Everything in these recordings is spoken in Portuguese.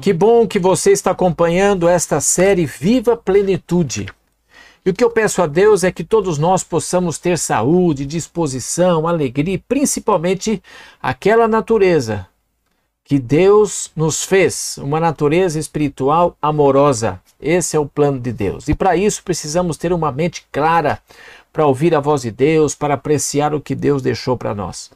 Que bom que você está acompanhando esta série Viva Plenitude. E o que eu peço a Deus é que todos nós possamos ter saúde, disposição, alegria e principalmente aquela natureza que Deus nos fez, uma natureza espiritual amorosa. Esse é o plano de Deus. E para isso precisamos ter uma mente clara para ouvir a voz de Deus, para apreciar o que Deus deixou para nós.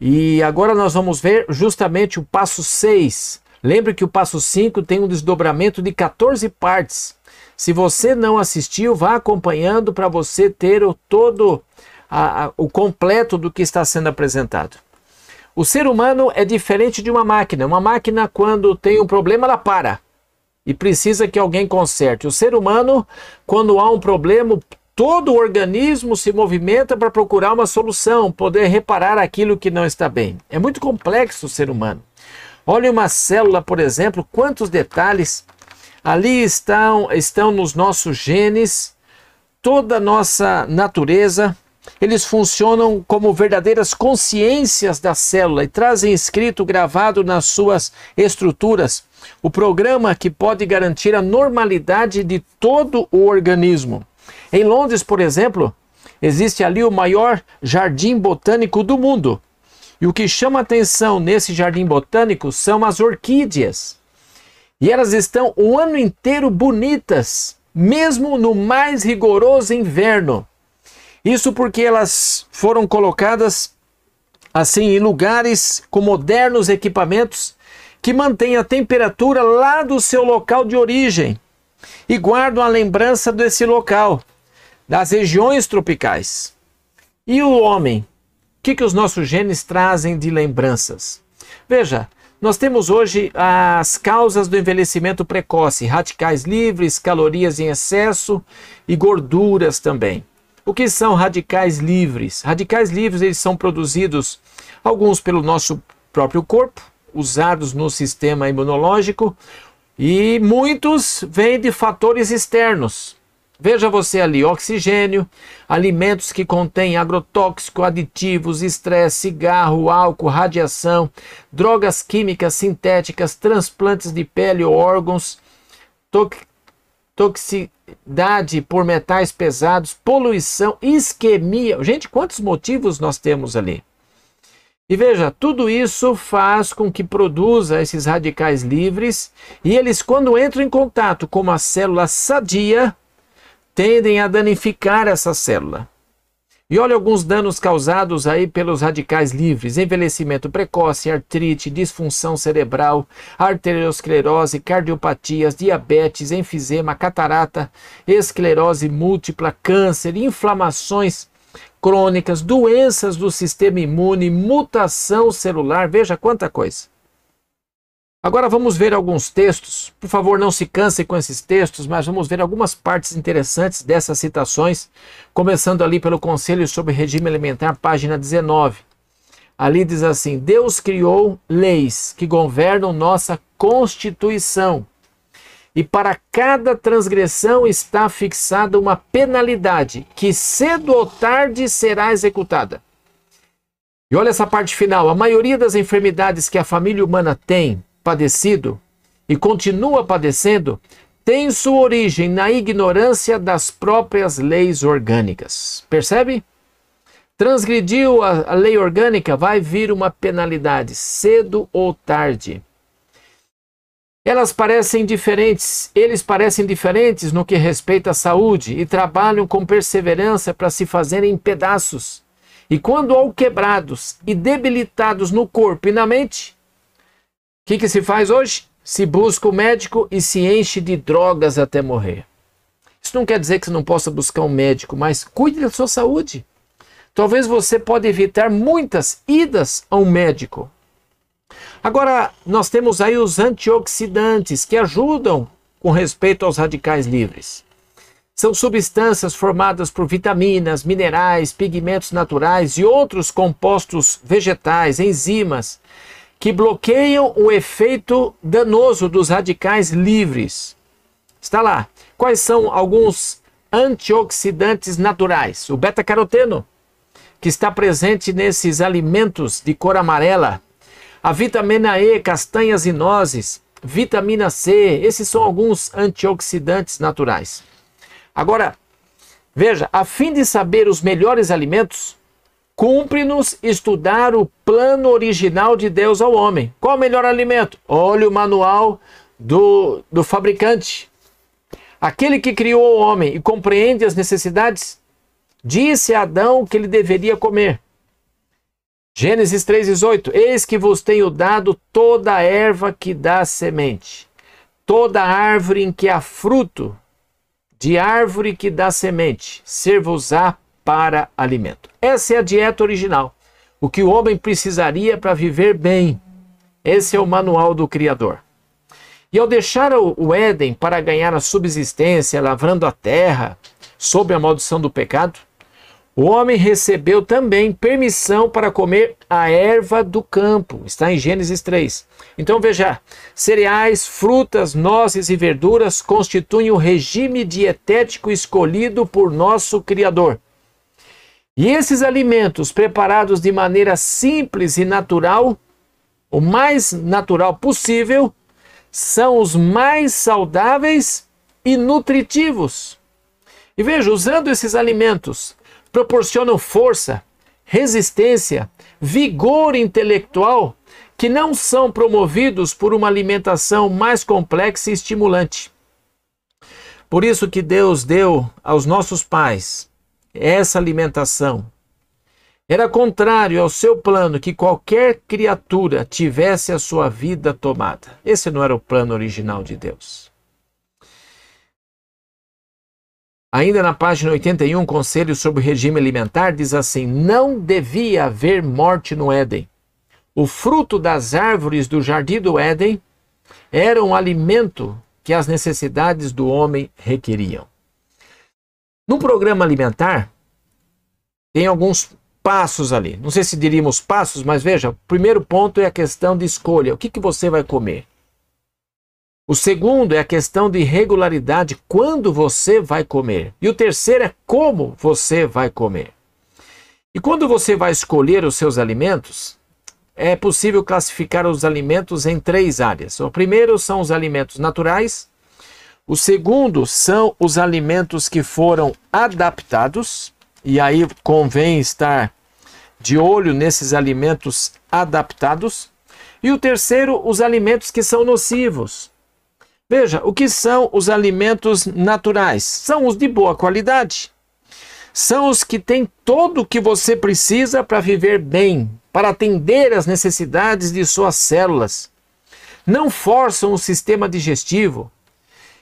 E agora nós vamos ver justamente o passo 6 Lembre que o passo 5 tem um desdobramento de 14 partes. Se você não assistiu, vá acompanhando para você ter o todo a, a, o completo do que está sendo apresentado. O ser humano é diferente de uma máquina. Uma máquina, quando tem um problema, ela para e precisa que alguém conserte. O ser humano, quando há um problema, todo o organismo se movimenta para procurar uma solução, poder reparar aquilo que não está bem. É muito complexo o ser humano. Olhe uma célula, por exemplo, quantos detalhes ali estão, estão nos nossos genes, toda a nossa natureza. Eles funcionam como verdadeiras consciências da célula e trazem escrito gravado nas suas estruturas o programa que pode garantir a normalidade de todo o organismo. Em Londres, por exemplo, existe ali o maior jardim botânico do mundo. E o que chama atenção nesse jardim botânico são as orquídeas. E elas estão o ano inteiro bonitas, mesmo no mais rigoroso inverno. Isso porque elas foram colocadas assim em lugares com modernos equipamentos que mantêm a temperatura lá do seu local de origem e guardam a lembrança desse local, das regiões tropicais. E o homem, que, que os nossos genes trazem de lembranças? Veja, nós temos hoje as causas do envelhecimento precoce, radicais livres, calorias em excesso e gorduras também. O que são radicais livres? Radicais livres eles são produzidos alguns pelo nosso próprio corpo, usados no sistema imunológico, e muitos vêm de fatores externos, Veja você ali: oxigênio, alimentos que contêm agrotóxico, aditivos, estresse, cigarro, álcool, radiação, drogas químicas sintéticas, transplantes de pele ou órgãos, toxicidade por metais pesados, poluição, isquemia. Gente, quantos motivos nós temos ali? E veja, tudo isso faz com que produza esses radicais livres e eles, quando entram em contato com uma célula sadia, tendem a danificar essa célula. E olha alguns danos causados aí pelos radicais livres: envelhecimento precoce, artrite, disfunção cerebral, arteriosclerose, cardiopatias, diabetes, enfisema, catarata, esclerose múltipla, câncer, inflamações crônicas, doenças do sistema imune, mutação celular, veja quanta coisa. Agora vamos ver alguns textos. Por favor, não se canse com esses textos, mas vamos ver algumas partes interessantes dessas citações, começando ali pelo Conselho sobre Regime Alimentar, página 19. Ali diz assim: Deus criou leis que governam nossa Constituição. E para cada transgressão está fixada uma penalidade que cedo ou tarde será executada. E olha essa parte final: a maioria das enfermidades que a família humana tem padecido e continua padecendo tem sua origem na ignorância das próprias leis orgânicas. Percebe? Transgrediu a, lei orgânica, vai vir uma penalidade, cedo ou tarde. Elas parecem diferentes, eles parecem diferentes no que respeita à saúde e trabalham com perseverança para se fazerem em pedaços. E quando ao quebrados e debilitados no corpo e na mente, que, que se faz hoje? Se busca o médico e se enche de drogas até morrer. Isso não quer dizer que você não possa buscar um médico, mas cuide da sua saúde. Talvez você pode evitar muitas idas a um médico. Agora, nós temos aí os antioxidantes que ajudam com respeito aos radicais livres. São substâncias formadas por vitaminas, minerais, pigmentos naturais e outros compostos vegetais, enzimas, que bloqueiam o efeito danoso dos radicais livres. Está lá. Quais são alguns antioxidantes naturais? O beta-caroteno, que está presente nesses alimentos de cor amarela, a vitamina E, castanhas e nozes, vitamina C, esses são alguns antioxidantes naturais. Agora, veja, a fim de saber os melhores alimentos, cumpre-nos estudar o plano original de Deus ao homem. Qual o melhor alimento? Olha o manual do, do fabricante. Aquele que criou o homem e compreende as necessidades, disse a Adão que ele deveria comer. Gênesis 3,18: Eis que vos tenho dado toda a erva que dá semente, toda árvore em que há fruto, de árvore que dá semente, ser-vos-á para alimento. Essa é a dieta original. O que o homem precisaria para viver bem. Esse é o manual do Criador. E ao deixar o Éden para ganhar a subsistência, lavrando a terra, sob a maldição do pecado, o homem recebeu também permissão para comer a erva do campo. Está em Gênesis 3. Então veja: cereais, frutas, nozes e verduras constituem o regime dietético escolhido por nosso Criador. E esses alimentos, preparados de maneira simples e natural, o mais natural possível, são os mais saudáveis e nutritivos. E veja, usando esses alimentos, proporcionam força, resistência, vigor intelectual que não são promovidos por uma alimentação mais complexa e estimulante. Por isso que Deus deu aos nossos pais essa alimentação. Era contrário ao seu plano que qualquer criatura tivesse a sua vida tomada. Esse não era o plano original de Deus. Ainda na página 81, Conselho sobre o Regime Alimentar diz assim: Não devia haver morte no Éden. O fruto das árvores do jardim do Éden era um alimento que as necessidades do homem requeriam. No programa alimentar, tem alguns passos ali. Não sei se diríamos passos, mas veja: o primeiro ponto é a questão de escolha. O que, que você vai comer? O segundo é a questão de regularidade, quando você vai comer. E o terceiro é como você vai comer. E quando você vai escolher os seus alimentos, é possível classificar os alimentos em três áreas. O primeiro são os alimentos naturais, o segundo são os alimentos que foram adaptados, e aí convém estar de olho nesses alimentos adaptados. E o terceiro, os alimentos que são nocivos. Veja, o que são os alimentos naturais? São os de boa qualidade. São os que têm tudo o que você precisa para viver bem, para atender às necessidades de suas células. Não forçam o sistema digestivo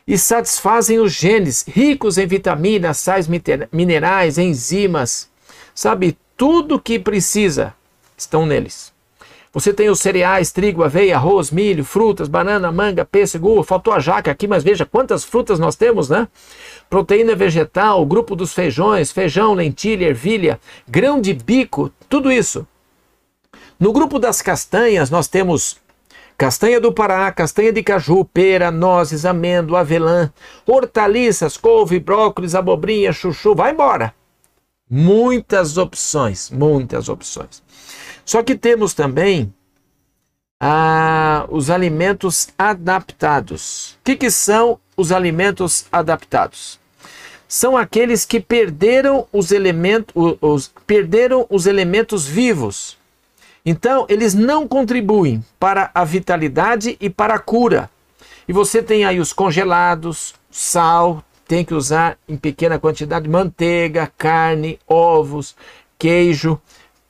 e satisfazem os genes, ricos em vitaminas, sais minerais, enzimas. Sabe, tudo que precisa estão neles. Você tem os cereais, trigo, aveia, arroz, milho, frutas, banana, manga, pêssego. Faltou a jaca aqui, mas veja quantas frutas nós temos, né? Proteína vegetal, grupo dos feijões, feijão, lentilha, ervilha, grão de bico, tudo isso. No grupo das castanhas, nós temos castanha do Pará, castanha de caju, pera, nozes, amêndoa, avelã, hortaliças, couve, brócolis, abobrinha, chuchu, vai embora. Muitas opções, muitas opções. Só que temos também ah, os alimentos adaptados. O que, que são os alimentos adaptados? São aqueles que perderam os elementos, os, perderam os elementos vivos. Então, eles não contribuem para a vitalidade e para a cura. E você tem aí os congelados, sal, tem que usar em pequena quantidade manteiga, carne, ovos, queijo,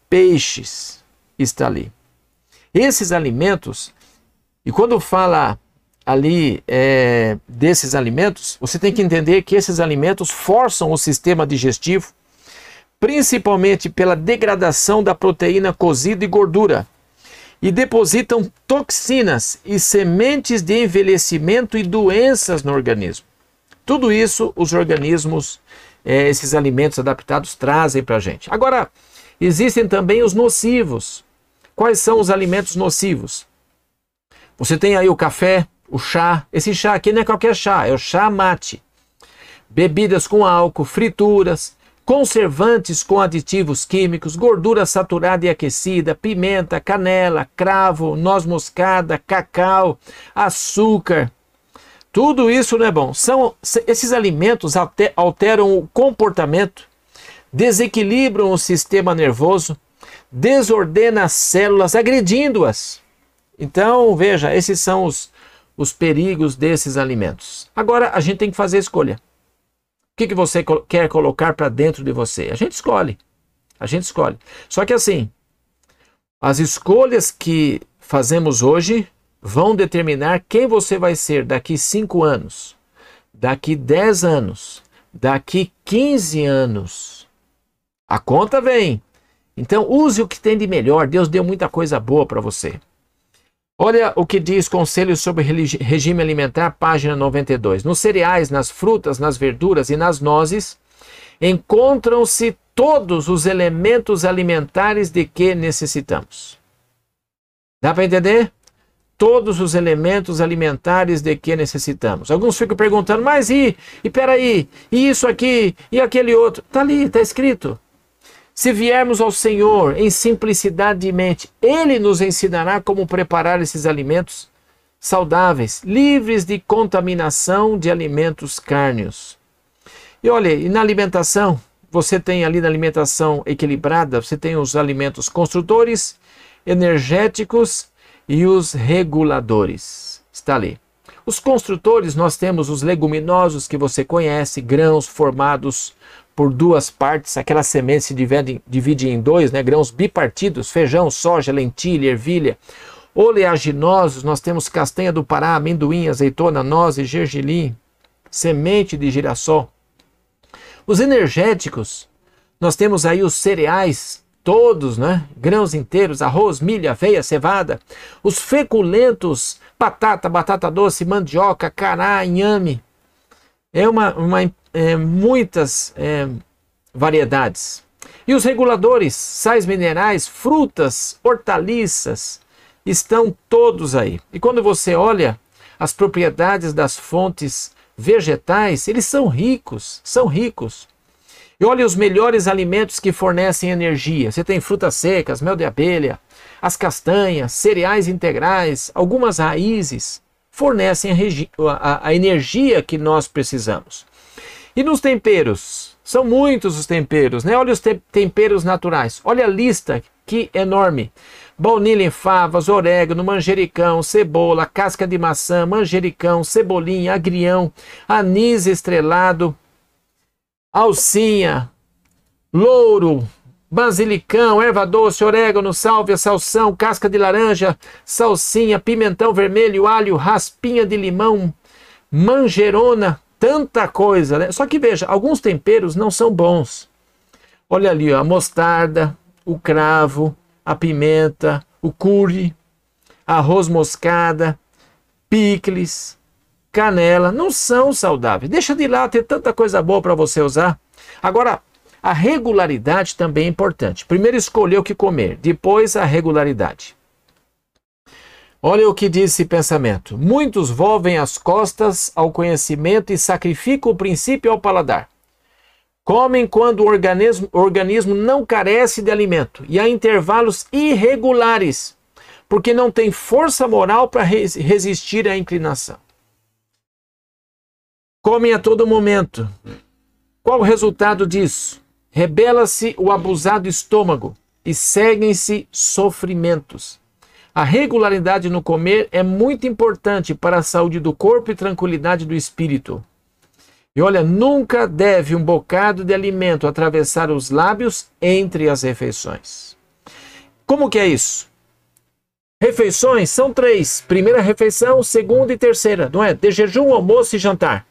peixes está ali. Esses alimentos, e quando fala ali é, desses alimentos, você tem que entender que esses alimentos forçam o sistema digestivo, principalmente pela degradação da proteína cozida e gordura, e depositam toxinas e sementes de envelhecimento e doenças no organismo. Tudo isso os organismos, é, esses alimentos adaptados, trazem para a gente. Agora, existem também os nocivos. Quais são os alimentos nocivos? Você tem aí o café, o chá. Esse chá aqui não é qualquer chá, é o chá mate. Bebidas com álcool, frituras, conservantes com aditivos químicos, gordura saturada e aquecida, pimenta, canela, cravo, noz moscada, cacau, açúcar. Tudo isso não é bom. São, esses alimentos alteram o comportamento, desequilibram o sistema nervoso, desordena as células, agredindo-as. Então, veja, esses são os, os perigos desses alimentos. Agora, a gente tem que fazer a escolha que, que você quer colocar para dentro de você? A gente escolhe. A gente escolhe. Só que assim, as escolhas que fazemos hoje vão determinar quem você vai ser daqui 5 anos, daqui 10 anos, daqui 15 anos. A conta vem. Então use o que tem de melhor. Deus deu muita coisa boa para você. Olha o que diz Conselho sobre Regime Alimentar, página 92. Nos cereais, nas frutas, nas verduras e nas nozes encontram-se todos os elementos alimentares de que necessitamos. Dá para entender? Todos os elementos alimentares de que necessitamos. Alguns ficam perguntando, mas e, e peraí, e isso aqui, e aquele outro? Está ali, está escrito. Se viermos ao Senhor em simplicidade de mente, Ele nos ensinará como preparar esses alimentos saudáveis, livres de contaminação de alimentos cárneos. E olha, e na alimentação, você tem ali na alimentação equilibrada, você tem os alimentos construtores, energéticos e os reguladores. Está ali. Os construtores, nós temos os leguminosos que você conhece, grãos formados por duas partes, aquela semente se divide, divide em dois, né? grãos bipartidos, feijão, soja, lentilha, ervilha. Oleaginosos, nós temos castanha do Pará, amendoim, azeitona, noz e gergelim, semente de girassol. Os energéticos, nós temos aí os cereais, todos, né? Grãos inteiros, arroz, milho, aveia, cevada. Os feculentos, batata, batata doce, mandioca, cará, inhame. É uma, uma é, muitas é, variedades. E os reguladores, sais minerais, frutas, hortaliças, estão todos aí. E quando você olha as propriedades das fontes vegetais, eles são ricos, são ricos. E olha os melhores alimentos que fornecem energia. Você tem frutas secas, mel de abelha, as castanhas, cereais integrais, algumas raízes fornecem a, a, a energia que nós precisamos. E nos temperos? São muitos os temperos, né? Olha os te temperos naturais. Olha a lista, que enorme. Baunilha em favas, orégano, manjericão, cebola, casca de maçã, manjericão, cebolinha, agrião, anis estrelado, alcinha, louro, basilicão, erva doce, orégano, sálvia, salsão, casca de laranja, salsinha, pimentão vermelho, alho, raspinha de limão, manjerona, tanta coisa, né? Só que veja, alguns temperos não são bons. Olha ali, ó, a mostarda, o cravo, a pimenta, o curry, arroz moscada, picles, canela, não são saudáveis. Deixa de lá ter tanta coisa boa para você usar. Agora, a regularidade também é importante. Primeiro escolher o que comer, depois a regularidade. Olha o que diz esse pensamento. Muitos volvem as costas ao conhecimento e sacrificam o princípio ao paladar. Comem quando o organismo, organismo não carece de alimento e a intervalos irregulares, porque não tem força moral para resistir à inclinação. Comem a todo momento. Qual o resultado disso? Rebela-se o abusado estômago e seguem-se sofrimentos. A regularidade no comer é muito importante para a saúde do corpo e tranquilidade do espírito. E olha, nunca deve um bocado de alimento atravessar os lábios entre as refeições. Como que é isso? Refeições são três: primeira refeição, segunda e terceira, não é? De jejum, almoço e jantar.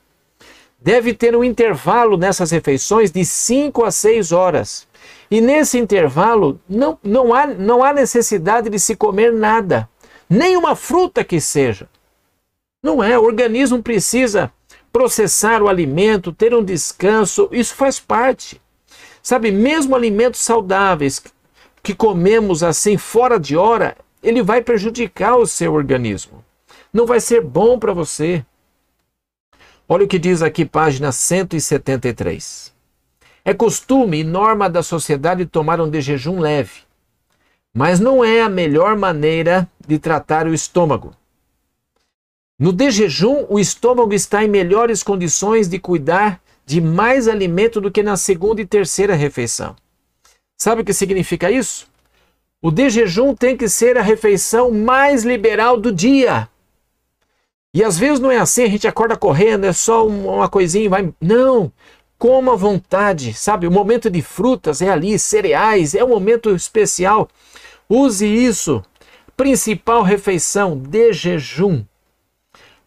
Deve ter um intervalo nessas refeições de 5 a 6 horas. E nesse intervalo não, não, há, não há necessidade de se comer nada, nem uma fruta que seja. Não é, o organismo precisa processar o alimento, ter um descanso, isso faz parte. Sabe, mesmo alimentos saudáveis que comemos assim fora de hora, ele vai prejudicar o seu organismo. Não vai ser bom para você. Olha o que diz aqui, página 173. É costume e norma da sociedade tomar um de jejum leve, mas não é a melhor maneira de tratar o estômago. No de jejum, o estômago está em melhores condições de cuidar de mais alimento do que na segunda e terceira refeição. Sabe o que significa isso? O de jejum tem que ser a refeição mais liberal do dia. E às vezes não é assim, a gente acorda correndo, é só uma coisinha e vai. Não! Coma à vontade, sabe? O momento de frutas é ali, cereais, é um momento especial. Use isso. Principal refeição de jejum.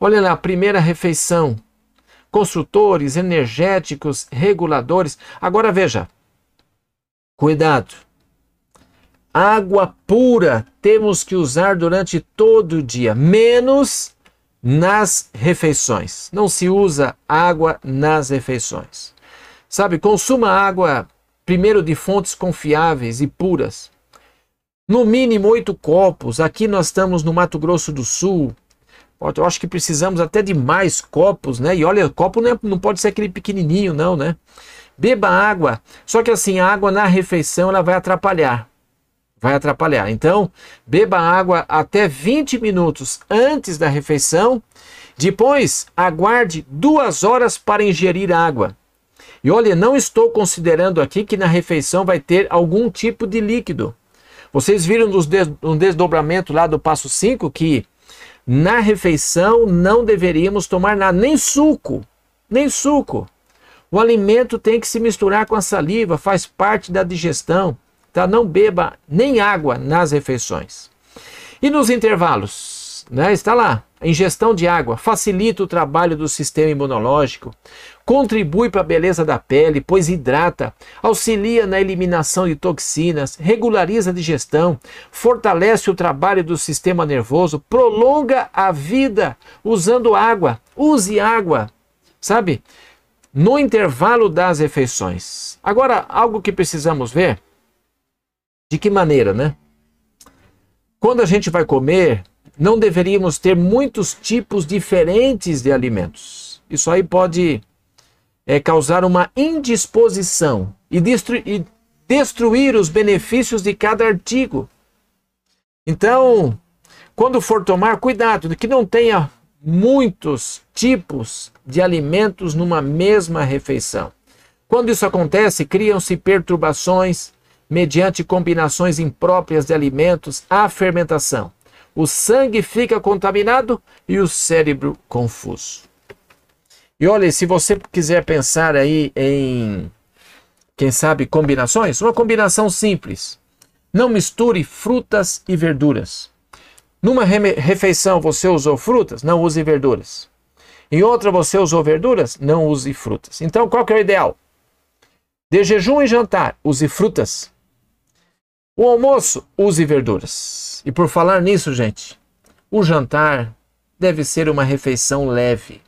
Olha lá, primeira refeição. Construtores, energéticos, reguladores. Agora veja. Cuidado. Água pura temos que usar durante todo o dia, menos nas refeições. Não se usa água nas refeições. Sabe, consuma água primeiro de fontes confiáveis e puras. No mínimo oito copos. Aqui nós estamos no Mato Grosso do Sul. Eu acho que precisamos até de mais copos, né? E olha, copo não, é, não pode ser aquele pequenininho, não, né? Beba água. Só que assim, a água na refeição ela vai atrapalhar vai atrapalhar. Então, beba água até 20 minutos antes da refeição. Depois, aguarde duas horas para ingerir água. E olha, não estou considerando aqui que na refeição vai ter algum tipo de líquido. Vocês viram no desdobramento lá do passo 5 que na refeição não deveríamos tomar nada, nem suco, nem suco. O alimento tem que se misturar com a saliva, faz parte da digestão. Tá? Não beba nem água nas refeições. E nos intervalos? Né? Está lá. A ingestão de água facilita o trabalho do sistema imunológico, contribui para a beleza da pele, pois hidrata, auxilia na eliminação de toxinas, regulariza a digestão, fortalece o trabalho do sistema nervoso, prolonga a vida usando água. Use água, sabe? No intervalo das refeições. Agora, algo que precisamos ver de que maneira, né? Quando a gente vai comer, não deveríamos ter muitos tipos diferentes de alimentos. Isso aí pode é, causar uma indisposição e, destru e destruir os benefícios de cada artigo. Então, quando for tomar, cuidado que não tenha muitos tipos de alimentos numa mesma refeição. Quando isso acontece, criam-se perturbações, mediante combinações impróprias de alimentos, a fermentação. O sangue fica contaminado e o cérebro confuso. E olha, se você quiser pensar aí em, quem sabe, combinações, uma combinação simples. Não misture frutas e verduras. Numa refeição você usou frutas, não use verduras. Em outra você usou verduras, não use frutas. Então qual que é o ideal? De jejum e jantar, use frutas. O almoço, use verduras. E por falar nisso, gente, o jantar deve ser uma refeição leve.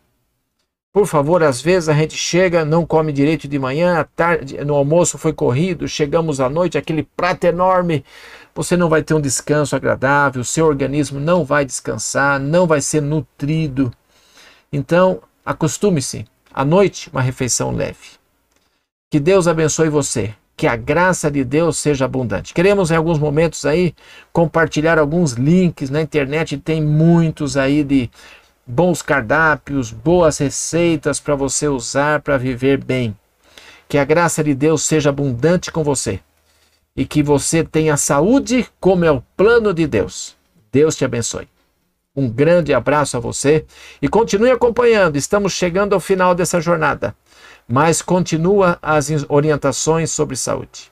Por favor, às vezes a gente chega, não come direito de manhã, à tarde, no almoço foi corrido, chegamos à noite, aquele prato enorme, você não vai ter um descanso agradável, seu organismo não vai descansar, não vai ser nutrido. Então, acostume-se, à noite, uma refeição leve. Que Deus abençoe você que a graça de Deus seja abundante. Queremos em alguns momentos aí compartilhar alguns links na internet, tem muitos aí de bons cardápios, boas receitas para você usar para viver bem. Que a graça de Deus seja abundante com você e que você tenha saúde como é o plano de Deus. Deus te abençoe. Um grande abraço a você e continue acompanhando. Estamos chegando ao final dessa jornada mas continua as orientações sobre saúde.